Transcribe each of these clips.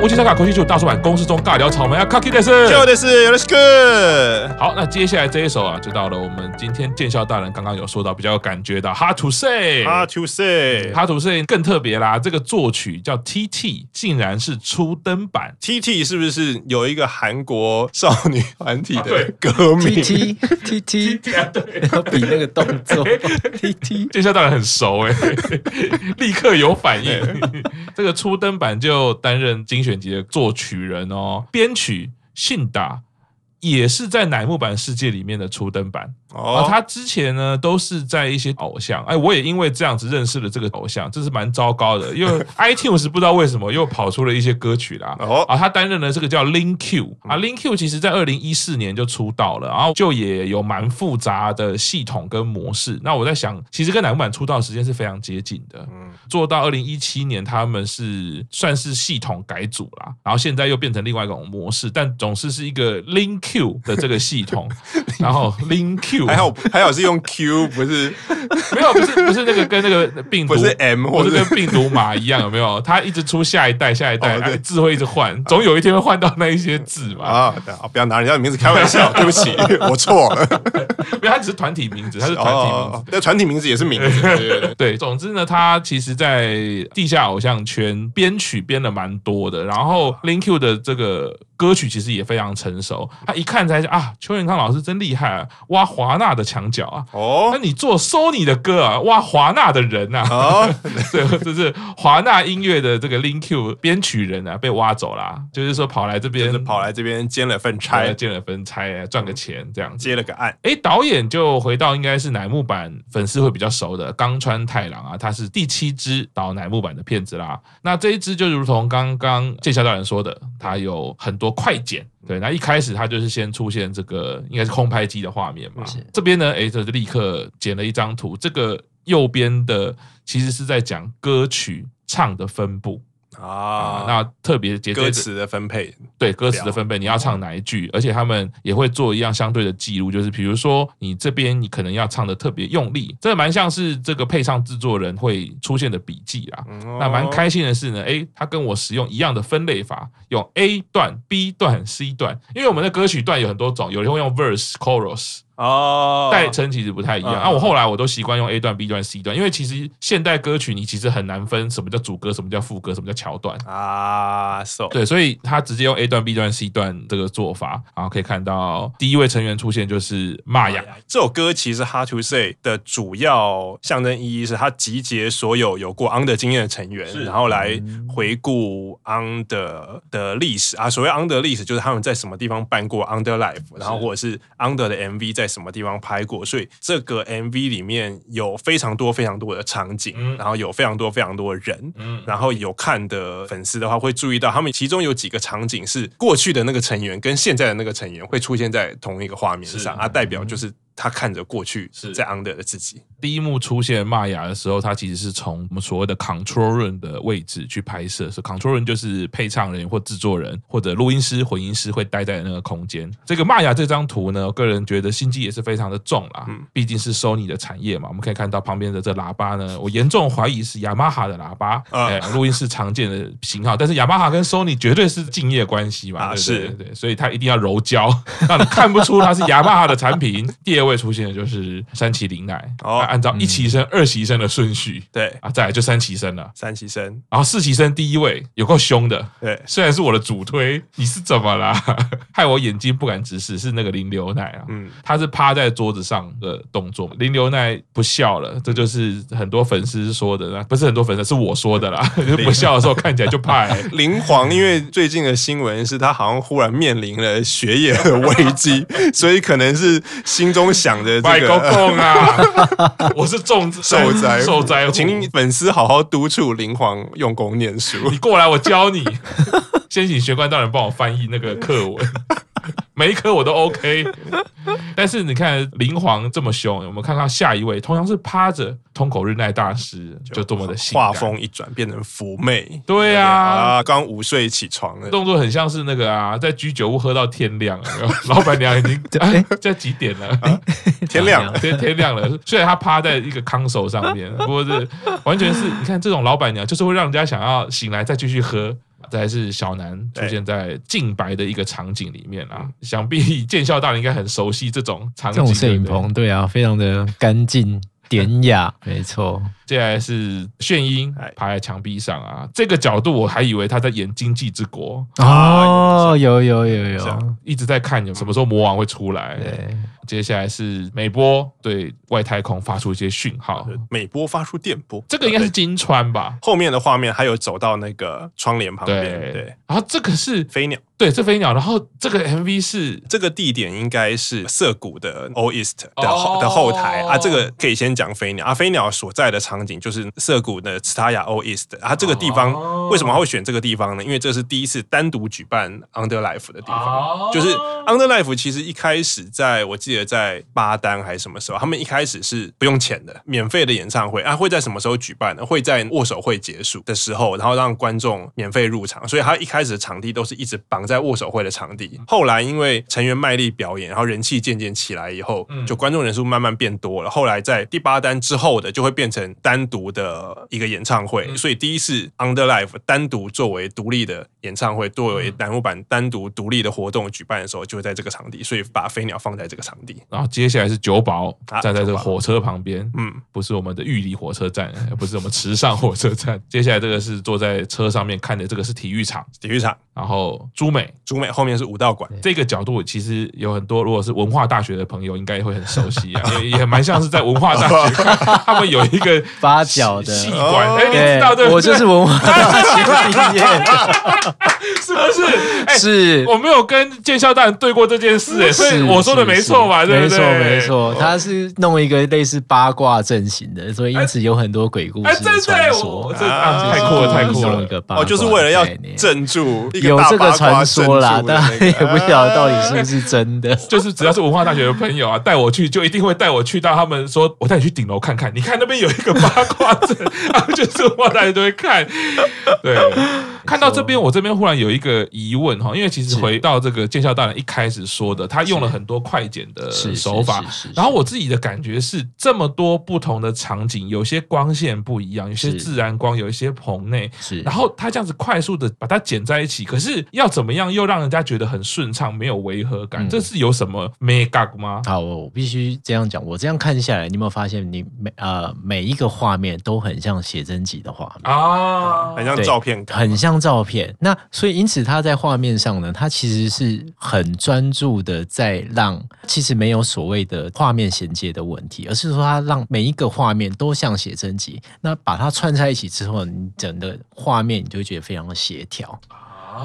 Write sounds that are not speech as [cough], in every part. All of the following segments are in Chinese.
东吴金沙卡口气就大叔版公式中尬聊草莓啊，卡基的是，就的是，有的是个。好，那接下来这一首啊，就到了我们今天见笑大人刚刚有说到比较有感觉的 Hard to Say，Hard to Say，Hard to Say 更特别啦，这个作曲叫 TT，竟然是初登版。TT 是不是有一个韩国少女团体的歌名？TT TT 啊，对，要比那个动作。TT 见笑大人很熟哎，[laughs] 立刻有反应。[laughs] 这个初登版就担任精选集的作曲人哦，编曲信达也是在乃木坂世界里面的初登版。哦，他之前呢都是在一些偶像，哎，我也因为这样子认识了这个偶像，这是蛮糟糕的，[laughs] 因为 iTunes 不知道为什么又跑出了一些歌曲啦。哦，啊，他担任了这个叫 Lin Q 啊，Lin Q 其实在二零一四年就出道了，然后就也有蛮复杂的系统跟模式。那我在想，其实跟乃木坂出道时间是非常接近的，嗯，做到二零一七年他们是算是系统改组啦，然后现在又变成另外一种模式，但总是是一个 Lin Q 的这个系统，[laughs] 然后 Lin Q。还好还好是用 Q 不是 [laughs] 没有不是不是那个跟那个病毒不是 M 或者跟病毒码一样有没有？它一直出下一代下一代，哦、字会一直换，总有一天会换到那一些字嘛。啊，不要拿人家的名字开玩笑，[laughs] 对不起，我错了。因为它只是团体名字，它是团体名字，那团、哦、体名字也是名字。对，对，对，对，总之呢，它其实在地下偶像圈编曲编的蛮多的，然后 Lin Q 的这个。歌曲其实也非常成熟，他一看才啊，邱元康老师真厉害啊，挖华纳的墙角啊，哦，那你做 Sony 的歌啊，挖华纳的人啊，哦，[laughs] 对，就是华纳音乐的这个 Link Q 编曲人啊，被挖走了，就是说跑来这边，跑来这边兼了份差，兼了份差，赚个钱这样子，接了个案。哎，导演就回到应该是乃木坂粉丝会比较熟的冈川太郎啊，他是第七支导乃木坂的片子啦。那这一支就如同刚刚见笑大人说的，他有很多。快剪对，那一开始他就是先出现这个应该是空拍机的画面嘛。是这边呢，哎，这就立刻剪了一张图。这个右边的其实是在讲歌曲唱的分布。啊，那特别节歌词的分配，对歌词的分配，你要唱哪一句？而且他们也会做一样相对的记录，就是比如说你这边你可能要唱的特别用力，这蛮像是这个配唱制作人会出现的笔记啊。那蛮开心的是呢，哎，他跟我使用一样的分类法，用 A 段、B 段、C 段，因为我们的歌曲段有很多种，有人会用 verse、chorus。哦，代称其实不太一样。啊，我后来我都习惯用 A 段、B 段、C 段，因为其实现代歌曲你其实很难分什么叫主歌，什么叫副歌，什么叫桥段啊。So 对，所以他直接用 A 段、B 段、C 段这个做法，然后可以看到第一位成员出现就是玛雅。这首歌其实 Hard to Say 的主要象征意义是它集结所有有过 Under 经验的成员，然后来回顾 Under 的历史啊。所谓 Under 历史，就是他们在什么地方办过 Under Life，然后或者是 Under 的 MV 在。什么地方拍过？所以这个 MV 里面有非常多非常多的场景，嗯、然后有非常多非常多的人，嗯、然后有看的粉丝的话会注意到，他们其中有几个场景是过去的那个成员跟现在的那个成员会出现在同一个画面上，啊，代表就是。他看着过去是在 under 的自己。第一幕出现玛雅的时候，他其实是从我们所谓的 control room 的位置去拍摄，是 control room 就是配唱人或制作人或者录音师、混音师会待在那个空间。这个玛雅这张图呢，我个人觉得心机也是非常的重啦，毕竟是 Sony 的产业嘛。我们可以看到旁边的这喇叭呢，我严重怀疑是雅马哈的喇叭，哎，录音室常见的型号。但是雅马哈跟 Sony 绝对是敬业关系嘛，是对，所以他一定要柔焦，让你看不出它是雅马哈的产品。[laughs] 第二位。会出现的就是三崎绫奈哦，按照一期生、二期生的顺序，对啊，再来就三期生了，三期生，然后四期生第一位有够凶的，对，虽然是我的主推，你是怎么啦？[laughs] 害我眼睛不敢直视，是那个林流奈啊，嗯，他是趴在桌子上的动作，林流奈不笑了，这就是很多粉丝说的，不是很多粉丝是我说的啦，[laughs] 不笑的时候看起来就怕。[laughs] 林皇因为最近的新闻是他好像忽然面临了学业的危机，所以可能是心中。想着这个。啊，[laughs] 我是重受灾。受灾，请粉丝好好督促林黄用功念书。你过来，我教你。[laughs] 先请玄关大人帮我翻译那个课文。[laughs] 每一科我都 OK，但是你看林黄这么凶，我们看看下一位，同样是趴着，通口日奈大师就多么的画风一转变成妩媚，对呀，啊，刚午睡起床。了，动作很像是那个啊，在居酒屋喝到天亮，老板娘已经哎，在几点了？[laughs] 天亮了，天天亮了。虽然他趴在一个 console 上面，[laughs] 不过是完全是你看这种老板娘，就是会让人家想要醒来再继续喝。再来是小南出现在净白的一个场景里面啊，想必见笑大人应该很熟悉这种场景，这种摄影棚，对啊，非常的干净典雅，[laughs] 没错。接下来是炫音爬在墙壁上啊，这个角度我还以为他在演《经济之国》哦，有有有有，一直在看有什么时候魔王会出来。对，接下来是美波对外太空发出一些讯号，美波发出电波，这个应该是金川吧？后面的画面还有走到那个窗帘旁边，对，然后这个是飞鸟，对，这飞鸟，然后这个 MV 是这个地点应该是涩谷的 All East 的后的后台。啊，这个可以先讲飞鸟。啊，飞鸟所在的场。景就是涩谷的 Tsutaya All East，啊，这个地方为什么会选这个地方呢？因为这是第一次单独举办 Underlife 的地方。就是 Underlife 其实一开始在我记得在八单还是什么时候，他们一开始是不用钱的，免费的演唱会啊，会在什么时候举办呢？会在握手会结束的时候，然后让观众免费入场。所以他一开始的场地都是一直绑在握手会的场地。后来因为成员卖力表演，然后人气渐渐起来以后，就观众人数慢慢变多了。后来在第八单之后的就会变成。单独的一个演唱会，所以第一次 Underlife 单独作为独立的演唱会，作为南木坂单独独立的活动举办的时候，就会在这个场地，所以把飞鸟放在这个场地。然后接下来是九保站在这个火车旁边，嗯，不是我们的玉里火车站，不是我们池上火车站。接下来这个是坐在车上面看的，这个是体育场，体育场。然后朱美，朱美后面是武道馆，这个角度其实有很多，如果是文化大学的朋友，应该会很熟悉啊，也也蛮像是在文化大学，[laughs] 他们有一个八角的戏馆，哎，你知道对？我就是文化大学毕业，[laughs] [laughs] 是不是？是，我没有跟见校大人对过这件事，哎，所以我说的没错吧？对不对？没错，没错，他是弄一个类似八卦阵型的，所以因此有很多鬼故事传说，太酷了，太酷了，哦，就是为了要镇住。有这个传说啦，但也不晓得到底是不是真的。[laughs] 就是只要是文化大学的朋友啊，带我去就一定会带我去到他们说，我带你去顶楼看看。你看那边有一个八卦阵，[laughs] 他们就是文化大学都会看。对，看到这边，我这边忽然有一个疑问哈，因为其实回到这个见笑大人一开始说的，他用了很多快剪的手法，然后我自己的感觉是这么多不同的场景，有些光线不一样，有些自然光，有一些棚内，是，然后他这样子快速的把它剪在一起。可是要怎么样又让人家觉得很顺畅，没有违和感？嗯、这是有什么 make up 吗？好，我必须这样讲。我这样看下来，你有没有发现，你每呃每一个画面都很像写真集的画面啊，很像照片，很像张照片。那所以因此他在画面上呢，他其实是很专注的在让，其实没有所谓的画面衔接的问题，而是说他让每一个画面都像写真集。那把它串在一起之后，你整个画面你就会觉得非常的协调。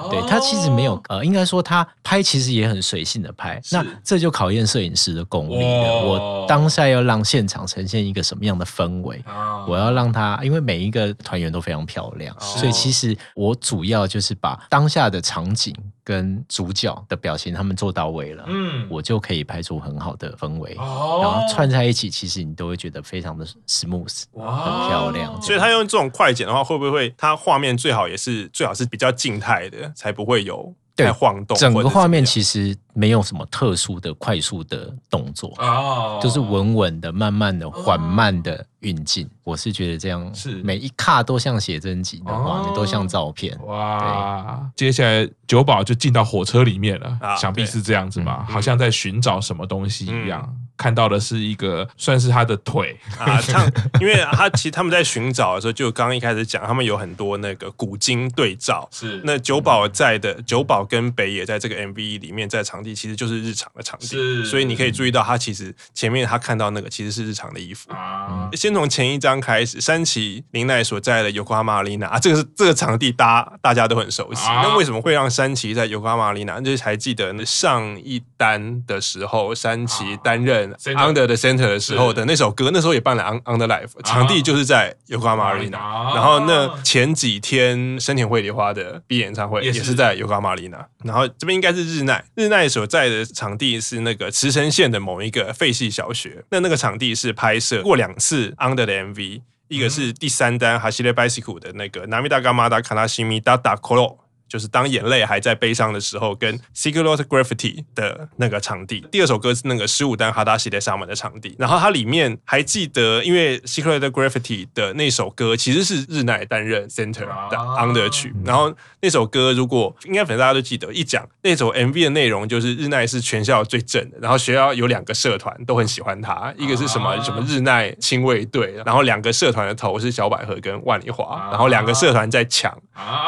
对，他其实没有呃，应该说他拍其实也很随性的拍，那这就考验摄影师的功力了。哦、我当下要让现场呈现一个什么样的氛围，哦、我要让他，因为每一个团员都非常漂亮，哦、所以其实我主要就是把当下的场景。跟主角的表情他们做到位了，嗯，我就可以拍出很好的氛围，哦、然后串在一起，其实你都会觉得非常的 smooth，哇，很漂亮。所以他用这种快剪的话，会不会他画面最好也是最好是比较静态的，才不会有。对，晃动，整个画面其实没有什么特殊的快速的动作，哦，就是稳稳的、慢慢的、缓慢的运进。我是觉得这样是。每一卡都像写真集的画面，都像照片。哇，接下来久保就进到火车里面了，想必是这样子吧，好像在寻找什么东西一样。看到的是一个算是他的腿啊，他因为他其实他们在寻找的时候，就刚刚一开始讲，他们有很多那个古今对照。是那久保在的久保跟北野在这个 MV 里面在场地其实就是日常的场地，是所以你可以注意到他其实前面他看到那个其实是日常的衣服啊。先从前一张开始，山崎绫奈所在的 Yokohama Arena 啊，这个是这个场地大大家都很熟悉。啊、那为什么会让山崎在 Yokohama Arena？就是还记得上一单的时候，山崎担任。Under the Center 的时候的那首歌，那时候也办了 Under Life，场地就是在尤加马尔里纳。然后那前几天深田惠梨花的闭演唱会也是在尤加马里娜。然后这边应该是日奈，日奈所在的场地是那个茨城县的某一个废弃小学。那那个场地是拍摄过两次 Under 的 MV，一个是第三单哈西列 Bicycle 的那个南米达伽马达卡拉西米达达科罗。就是当眼泪还在悲伤的时候，跟 Secret Graffiti 的那个场地。第二首歌是那个十五单哈达西的沙门的场地。然后它里面还记得，因为 Secret Graffiti 的那首歌其实是日奈担任 center 的 under 曲。然后那首歌如果应该反正大家都记得，一讲那首 MV 的内容就是日奈是全校最正的，然后学校有两个社团都很喜欢他，一个是什么什么日奈亲卫队，然后两个社团的头是小百合跟万里华，然后两个社团在抢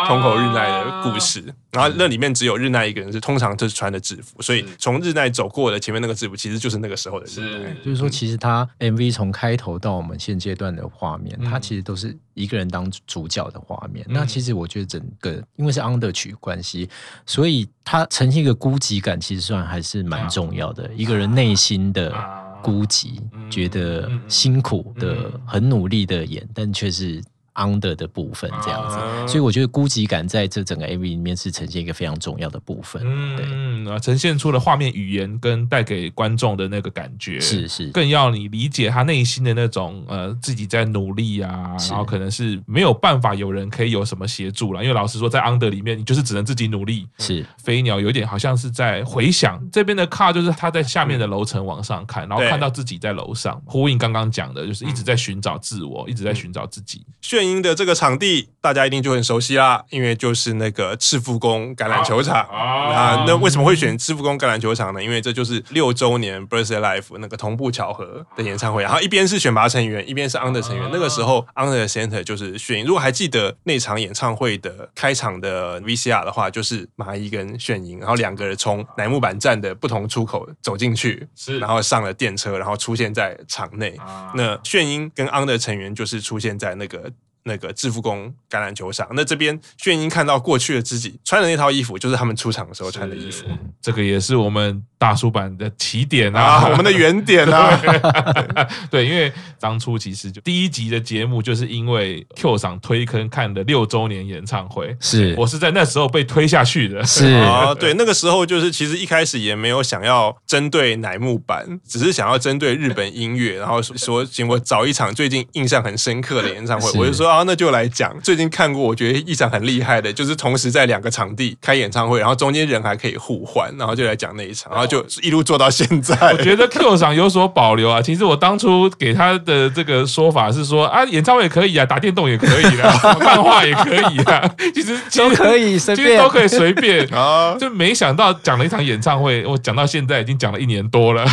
通口日奈的故事，然后那里面只有日奈一个人是通常就是穿的制服，所以从日奈走过的前面那个制服其实就是那个时候的日奈。就是说，其实他 MV 从开头到我们现阶段的画面，他其实都是一个人当主角的画面。那其实我觉得整个因为是 under 曲关系，所以他呈现一个孤寂感，其实算还是蛮重要的。一个人内心的孤寂，觉得辛苦的、很努力的演，但却是。Under 的部分这样子，所以我觉得孤寂感在这整个 AV 里面是呈现一个非常重要的部分。嗯，啊，呈现出了画面语言跟带给观众的那个感觉，是是，更要你理解他内心的那种呃自己在努力啊，然后可能是没有办法有人可以有什么协助了，因为老实说，在 under 里面你就是只能自己努力。是。飞鸟有点好像是在回想这边的 car，就是他在下面的楼层往上看，然后看到自己在楼上，呼应刚刚讲的，就是一直在寻找自我，一直在寻找自己。炫音的这个场地，大家一定就很熟悉啦，因为就是那个赤富宫橄榄球场啊。那为什么会选赤富宫橄榄球场呢？因为这就是六周年 Birthday Life 那个同步巧合的演唱会。然后一边是选拔成员，一边是 Under 成员。那个时候 Under Center 就是炫音。如果还记得那场演唱会的开场的 VCR 的话，就是麻衣跟炫音，然后两个人从乃木坂站的不同出口走进去，是然后上了电车，然后出现在场内。那炫音跟 Under 成员就是出现在那个。那个制服工橄榄球场，那这边炫英看到过去的自己穿的那套衣服，就是他们出场的时候穿的衣服。这个也是我们大叔版的起点啊，啊我们的原点啊。[laughs] [laughs] 对，因为当初其实就第一集的节目，就是因为 Q 桑推坑看的六周年演唱会，是我是在那时候被推下去的。是啊，对，那个时候就是其实一开始也没有想要针对乃木坂，只是想要针对日本音乐，然后说请我找一场最近印象很深刻的演唱会，我就说啊。那就来讲，最近看过，我觉得一场很厉害的，就是同时在两个场地开演唱会，然后中间人还可以互换，然后就来讲那一场，然后就一路做到现在。[laughs] 我觉得 Q 上有所保留啊。其实我当初给他的这个说法是说啊，演唱会也可以啊，打电动也可以啊，[laughs] 漫画也可以啊，其实其实都可以随便，其实都可以随便 [laughs] 啊。就没想到讲了一场演唱会，我讲到现在已经讲了一年多了，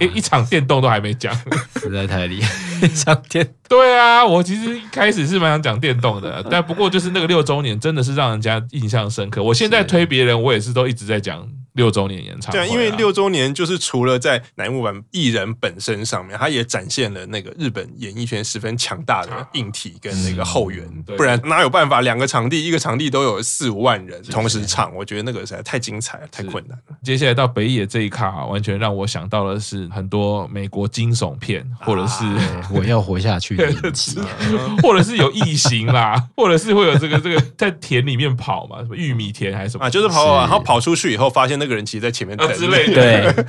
一一场电动都还没讲，实在太厉害，一场电。对啊，我其实一开始是蛮想讲电动的，但不过就是那个六周年真的是让人家印象深刻。我现在推别人，我也是都一直在讲。六周年演唱会，对，因为六周年就是除了在乃木坂艺人本身上面，他也展现了那个日本演艺圈十分强大的硬体跟那个后援，不然哪有办法两个场地，一个场地都有四五万人同时唱？我觉得那个实在太精彩了，太困难了。接下来到北野这一卡，完全让我想到的是很多美国惊悚片，或者是我要活下去的，[laughs] 或者是有异形啦，或者是会有这个这个在田里面跑嘛，什么玉米田还是什么啊？就是跑，然后跑出去以后发现。那个人其实在前面等之类的。对，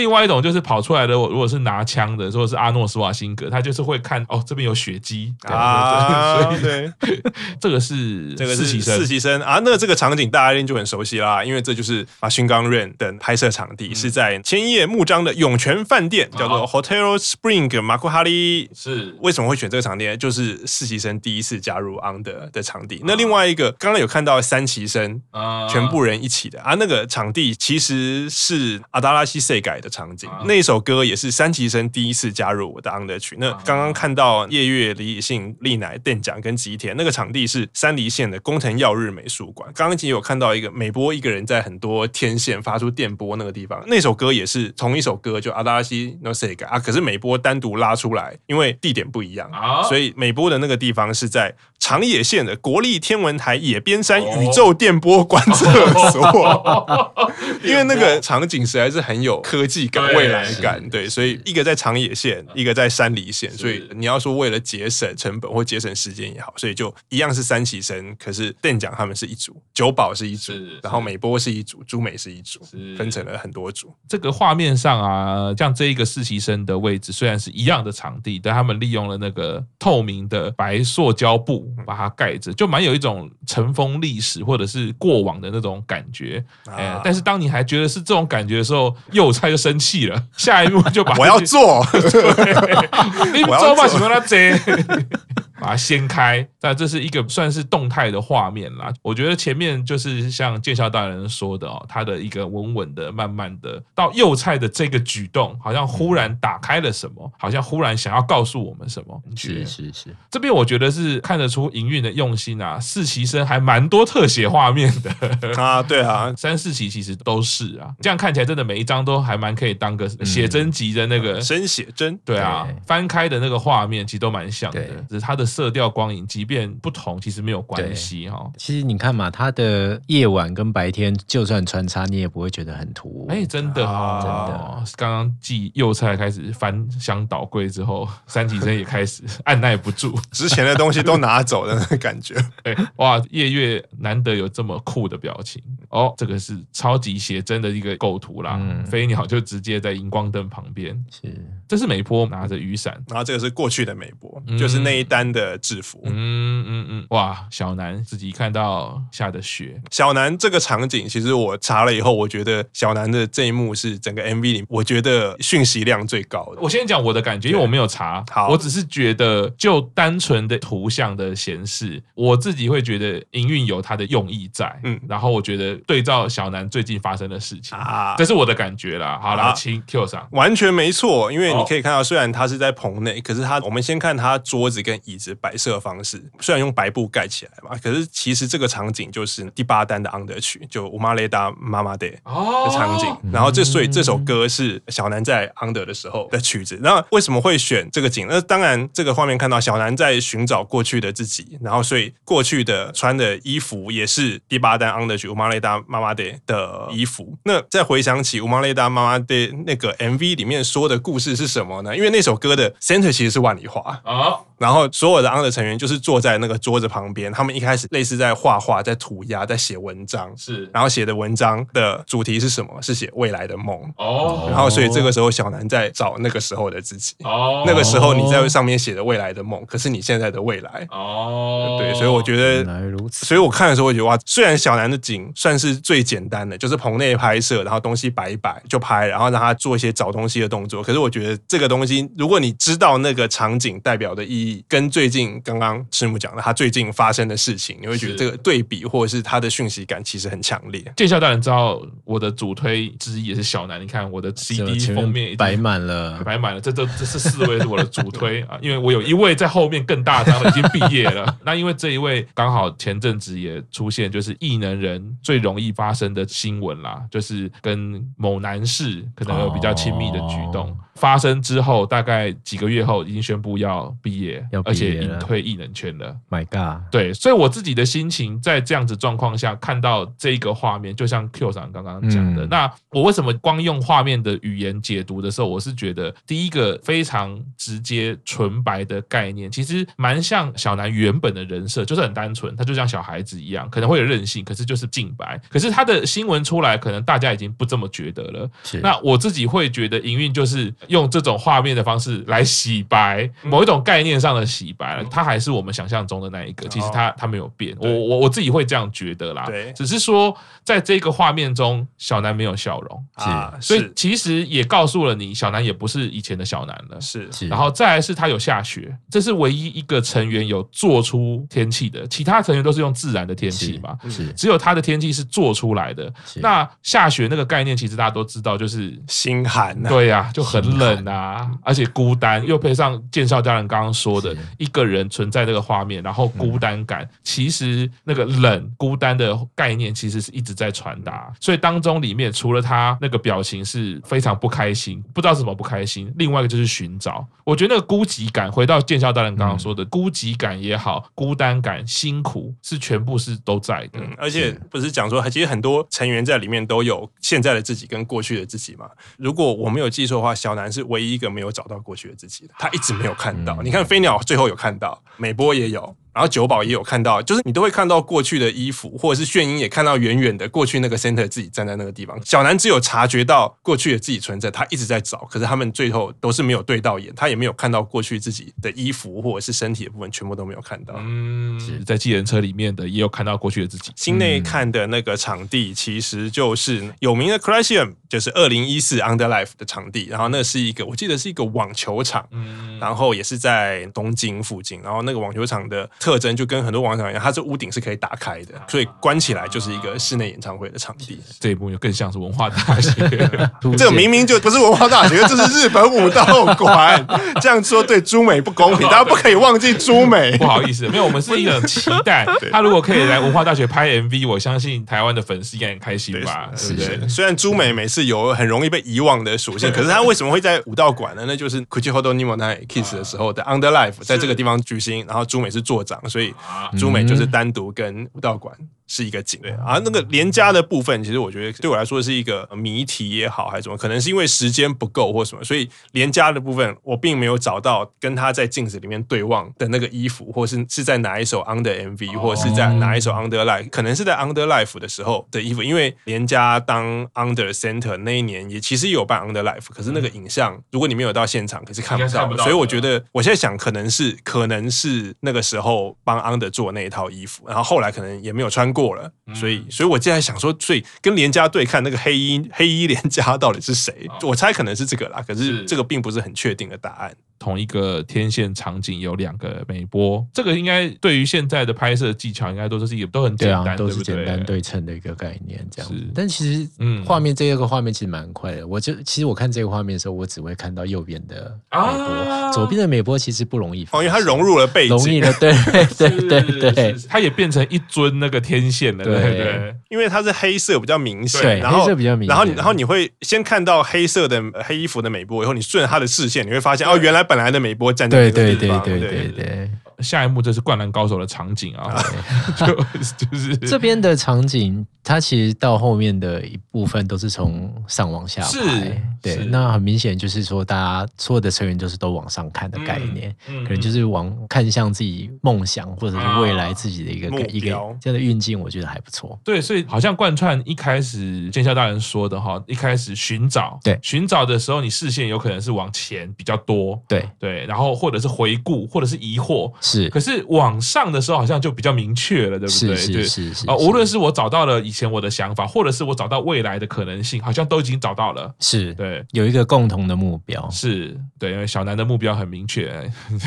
另外一种就是跑出来的，如果是拿枪的，如果是阿诺·斯瓦辛格，他就是会看哦，这边有血迹啊，对，对 [laughs] 这个是这个是实习生啊，那这个场景大家一定就很熟悉啦，因为这就是啊《Machine Gun Rain》的拍摄场地，是在千叶木章的涌泉饭店，叫做 Hotel Spring Makuhari。是为什么会选这个场地呢？就是实习生第一次加入 Under 的场地。那另外一个刚刚有看到三旗生啊，全部人一起的啊，那个。场地其实是阿达拉西塞改的场景，那首歌也是三崎生第一次加入我的 under 曲。那刚刚看到夜月、李以信、丽乃、电奖跟吉田，那个场地是山梨县的工藤耀日美术馆。刚刚其实有看到一个美波一个人在很多天线发出电波那个地方，那首歌也是同一首歌，就阿达拉西 no sega 啊。可是美波单独拉出来，因为地点不一样，啊所以美波的那个地方是在长野县的国立天文台野边山宇宙电波观测所。[laughs] 因为那个场景实在是很有科技感、未来感。对，所以一个在长野县，一个在山梨县。所以你要说为了节省成本或节省时间也好，所以就一样是三期生，可是店长他们是一组，九保是一组，然后美波是一组，朱美是一组，分成了很多组。这个画面上啊，像这一个四期生的位置虽然是一样的场地，但他们利用了那个透明的白塑胶布把它盖着，就蛮有一种尘封历史或者是过往的那种感觉。哎、但是当你还觉得是这种感觉的时候，幼菜就生气了，[laughs] 下一幕就把 [laughs] [laughs] 我要做，你做嘛喜欢他贼。把它掀开，但这是一个算是动态的画面啦。我觉得前面就是像见笑大人说的哦，他的一个稳稳的、慢慢的到幼菜的这个举动，好像忽然打开了什么，好像忽然想要告诉我们什么。是是是，这边我觉得是看得出营运的用心啊。四期生还蛮多特写画面的啊，对啊，三四期其实都是啊。这样看起来真的每一张都还蛮可以当个写真集的那个生写真。对啊，翻开的那个画面其实都蛮像的，只是它的。色调光影，即便不同，其实没有关系哈。其实你看嘛，它的夜晚跟白天就算穿插，你也不会觉得很突兀。哎，真的啊，真的。刚刚继右菜开始翻箱倒柜之后，三体生也开始 [laughs] 按捺不住，之前的东西都拿走的那个感觉。[laughs] 哎，哇，夜月难得有这么酷的表情哦，这个是超级写真的一个构图啦。嗯，飞鸟就直接在荧光灯旁边，是，这是美波拿着雨伞，然后这个是过去的美波，就是那一单的。制服，嗯嗯嗯，哇，小南自己看到下的雪，小南这个场景，其实我查了以后，我觉得小南的这一幕是整个 MV 里，我觉得讯息量最高的。我先讲我的感觉，因为我没有查，好，我只是觉得就单纯的图像的显示，我自己会觉得营运有它的用意在，嗯，然后我觉得对照小南最近发生的事情啊，这是我的感觉啦。好了，请 Q 上，完全没错，因为你可以看到，虽然他是在棚内，可是他，我们先看他桌子跟椅子。摆设方式虽然用白布盖起来嘛，可是其实这个场景就是第八单的《Under 曲》，就《乌玛雷达妈妈的》的场景。然后这所以这首歌是小南在 Under 的时候的曲子。那为什么会选这个景？那当然这个画面看到小南在寻找过去的自己，然后所以过去的穿的衣服也是第八单《Under 曲》乌玛雷达妈妈的的衣服。那再回想起乌玛雷达妈妈的那个 MV 里面说的故事是什么呢？因为那首歌的 Center 其实是万里华啊。然后所有的 Under 成员就是坐在那个桌子旁边，他们一开始类似在画画、在涂鸦、在写文章，是。然后写的文章的主题是什么？是写未来的梦。哦。然后所以这个时候小南在找那个时候的自己。哦。那个时候你在上面写的未来的梦，可是你现在的未来。哦。对，所以我觉得，原来如此。所以我看的时候，我觉得哇，虽然小南的景算是最简单的，就是棚内拍摄，然后东西摆一摆就拍，然后让他做一些找东西的动作。可是我觉得这个东西，如果你知道那个场景代表的意义。跟最近刚刚师母讲的他最近发生的事情，你会觉得这个对比或者是他的讯息感其实很强烈。见笑当然知道我的主推之一也是小南，你看我的 CD 封面摆满了，摆满了，这这这是四位是我的主推 [laughs] 啊，因为我有一位在后面更大张的已经毕业了。[laughs] 那因为这一位刚好前阵子也出现，就是异能人最容易发生的新闻啦，就是跟某男士可能有比较亲密的举动。发生之后，大概几个月后，已经宣布要毕业，业而且隐退艺能圈了。My God！对，所以我自己的心情在这样子状况下看到这个画面，就像 Q 长刚刚讲的，嗯、那我为什么光用画面的语言解读的时候，我是觉得第一个非常直接纯白的概念，其实蛮像小南原本的人设，就是很单纯，他就像小孩子一样，可能会有任性，可是就是净白。可是他的新闻出来，可能大家已经不这么觉得了。是那我自己会觉得营运就是。用这种画面的方式来洗白某一种概念上的洗白，它还是我们想象中的那一个。其实它它没有变，我我我自己会这样觉得啦。对，只是说在这个画面中，小南没有笑容，啊，所以其实也告诉了你，小南也不是以前的小南了。是，然后再来是他有下雪，这是唯一一个成员有做出天气的，其他成员都是用自然的天气嘛。是，只有他的天气是做出来的。那下雪那个概念，其实大家都知道，就是心寒。对呀，就很。冷啊，而且孤单，又配上剑少家人刚刚说说的，一个人存在这个画面，然后孤单感，其实那个冷孤单的概念其实是一直在传达。所以当中里面除了他那个表情是非常不开心，不知道怎么不开心，另外一个就是寻找。我觉得那个孤寂感，回到剑少大人刚刚说的孤寂感也好，孤单感、辛苦是全部是都在的。而且不是讲说，其实很多成员在里面都有现在的自己跟过去的自己嘛。如果我没有记错的话，小南是唯一一个没有找到过去的自己的，他一直没有看到。你看飞鸟最后有看到，美波也有。然后九保也有看到，就是你都会看到过去的衣服，或者是炫英也看到远远的过去那个 center 自己站在那个地方。小南只有察觉到过去的自己存在，他一直在找，可是他们最后都是没有对到眼，他也没有看到过去自己的衣服或者是身体的部分，全部都没有看到。嗯，是在计程车里面的也有看到过去的自己。心内看的那个场地其实就是有名的 c r a s i u m 就是二零一四 Underlife 的场地。然后那是一个，我记得是一个网球场，然后也是在东京附近。然后那个网球场的特征就跟很多。网场一样，它这屋顶是可以打开的，所以关起来就是一个室内演唱会的场地。这一幕就更像是文化大学，[laughs] 这个明明就不是文化大学，这是日本武道馆。[laughs] 这样说对朱美不公平，大家不可以忘记朱美。[laughs] 不好意思，没有，我们是一个期待。他如果可以来文化大学拍 MV，我相信台湾的粉丝应该很开心吧？对不是？虽然朱美每次有很容易被遗忘的属性，可是他为什么会在武道馆呢？那就是 Kuchi Hodo Ni mo Nai Kiss 的时候的 Under Life 在这个地方举行，然后朱美是座长，所以。朱美就是单独跟武道馆。是一个景，对。啊，那个连家的部分，其实我觉得对我来说是一个谜题也好，还是什么，可能是因为时间不够或什么，所以连家的部分我并没有找到跟他在镜子里面对望的那个衣服，或是是在哪一首 Under MV，或者是在哪一首 Under Life，可能是在 Under Life 的时候的衣服，因为连家当 Under Center 那一年也其实也有办 Under Life，可是那个影像如果你没有到现场，可是看不到，所以我觉得我现在想可能是可能是那个时候帮 Under 做那一套衣服，然后后来可能也没有穿过。过了，所以，所以我现在想说，所以跟连家对看那个黑衣黑衣连家到底是谁？我猜可能是这个啦，可是这个并不是很确定的答案。同一个天线场景有两个美波，这个应该对于现在的拍摄技巧，应该都是也都很简单，都是简单对称的一个概念。这样，但其实，嗯，画面这个画面其实蛮快的。我就其实我看这个画面的时候，我只会看到右边的美波，左边的美波其实不容易，因为它融入了背景，容易了，对对对对，它也变成一尊那个天线了，对？对，因为它是黑色比较明显，然后比较明显，然后然后你会先看到黑色的黑衣服的美波，以后你顺着它的视线，你会发现哦，原来。本来的美波站在那个地方，对对对对对对。下一幕这是《灌篮高手》的场景啊，[laughs] 就就是 [laughs] 这边的场景，它其实到后面的一部分都是从上往下拍，对，那很明显就是说，大家所有的成员就是都往上看的概念，可能就是往看向自己梦想或者是未来自己的一个一个这样的运镜，我觉得还不错。对，所以好像贯穿一开始剑笑大人说的哈，一开始寻找，对，寻找的时候，你视线有可能是往前比较多，对。对，然后或者是回顾，或者是疑惑。是，可是网上的时候好像就比较明确了，对不对？是是是啊，无论是我找到了以前我的想法，或者是我找到未来的可能性，好像都已经找到了。是对，有一个共同的目标。是对，因为小南的目标很明确，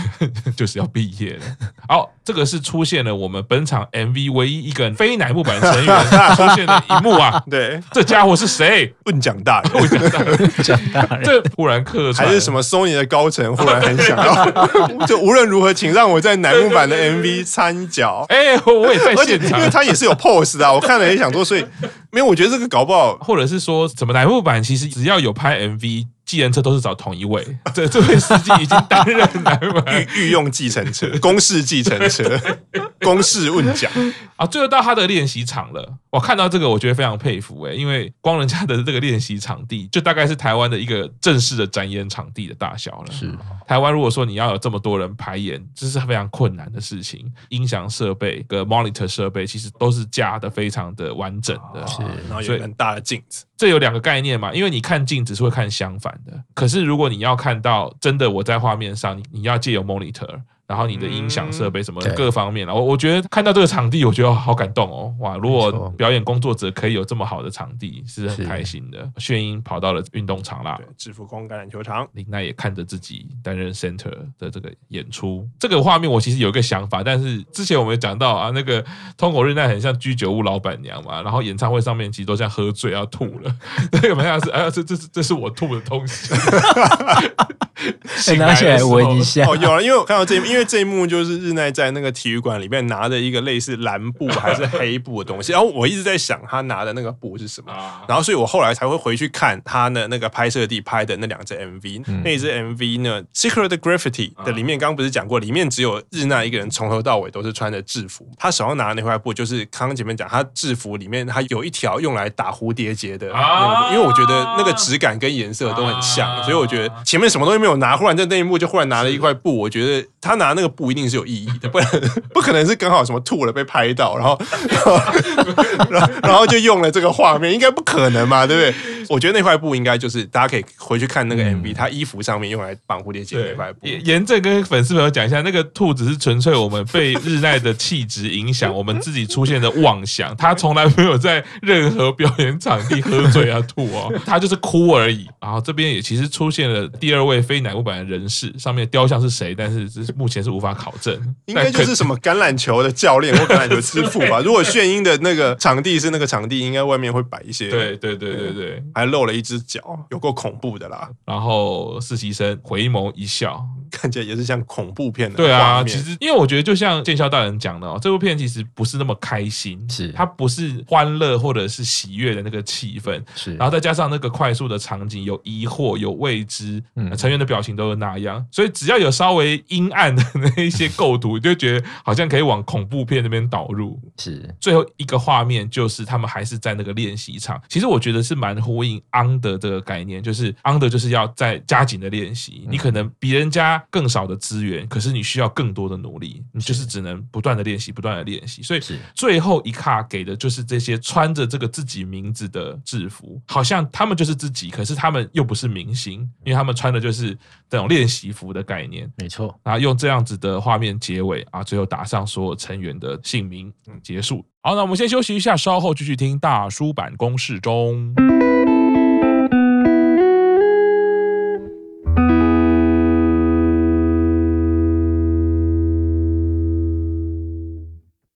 [laughs] 就是要毕业了。好，这个是出现了我们本场 MV 唯一一个非乃木坂成员 [laughs] 出现的一幕啊。对，这家伙是谁？问讲大人，[laughs] 问讲大人，讲大人。这忽然客串，还是什么 Sony 的高层忽然很想要，就无论如何，请让我在乃木坂的 MV 参脚。哎，我也在现场，因为他也是有 pose 的，我看了也想说，所以没有，我觉得这个搞不好，或者是说怎么乃木坂其实只要有拍 MV。计程车都是找同一位，这这位司机已经担任御御用计程车、公事计程车、公事问讲 [laughs] 啊，最后到他的练习场了。我看到这个，我觉得非常佩服哎，因为光人家的这个练习场地，就大概是台湾的一个正式的展演场地的大小了。是台湾如果说你要有这么多人排演，这是非常困难的事情。音响设备跟 monitor 设备其实都是架的非常的完整的，是，然后有很大的镜子。这有两个概念嘛，因为你看镜子是会看相反的，可是如果你要看到真的我在画面上，你你要借由 monitor。然后你的音响设备什么各方面，我我觉得看到这个场地，我觉得好感动哦！哇，如果表演工作者可以有这么好的场地，是很开心的。炫音跑到了运动场啦，制服工橄榄球场，林奈也看着自己担任 center 的这个演出。这个画面我其实有一个想法，但是之前我们讲到啊，那个通口瑞奈很像居酒屋老板娘嘛，然后演唱会上面其实都像喝醉要吐了，那个好像是哎呀，这这是这是我吐的东西。[laughs] [laughs] 拿起来闻一下。哦，有了，因为我看到这一幕，因为这一幕就是日奈在那个体育馆里面拿着一个类似蓝布还是黑布的东西，然后我一直在想他拿的那个布是什么，然后所以我后来才会回去看他的那个拍摄地拍的那两只 MV，那一支 MV 呢，Secret Graffiti 的里面刚刚不是讲过，里面只有日奈一个人从头到尾都是穿着制服，他手上拿的那块布就是刚刚前面讲，他制服里面他有一条用来打蝴蝶结的那个，因为我觉得那个质感跟颜色都很像，所以我觉得前面什么东西没有拿，忽然在那一幕就忽然拿了一块布，我觉得他拿那个布一定是有意义的，不然不可能是刚好什么吐了被拍到，然后然后然后就用了这个画面，应该不可能嘛，对不对？我觉得那块布应该就是大家可以回去看那个 MV，他衣服上面用来绑蝴蝶结的那块布。严正跟粉丝朋友讲一下，那个兔子是纯粹我们被日奈的气质影响，我们自己出现的妄想。他从来没有在任何表演场地喝醉啊吐哦，他就是哭而已。然后这边也其实出现了第二位非乃木坂的人士，上面雕像是谁？但是这是目前是无法考证，[laughs] 应该就是什么橄榄球的教练或橄榄球之父吧。[laughs] 如果炫音的那个场地是那个场地，应该外面会摆一些。对对对对对，还露了一只脚，有够恐怖的啦。然后实习生回眸一笑。看起来也是像恐怖片的。对啊，其实因为我觉得，就像剑霄大人讲的哦，这部片其实不是那么开心，是它不是欢乐或者是喜悦的那个气氛，是。然后再加上那个快速的场景，有疑惑，有未知，嗯，成员的表情都是那样，所以只要有稍微阴暗的那一些构图，就觉得好像可以往恐怖片那边导入。是。最后一个画面就是他们还是在那个练习场，其实我觉得是蛮呼应 under 这个概念，就是 under 就是要在加紧的练习，你可能比人家。更少的资源，可是你需要更多的努力，你就是只能不断的练习，不断的练习。所以最后一卡给的就是这些穿着这个自己名字的制服，好像他们就是自己，可是他们又不是明星，因为他们穿的就是这种练习服的概念。没错，然后用这样子的画面结尾啊，最后打上所有成员的姓名，结束。好，那我们先休息一下，稍后继续听大叔坂工事中。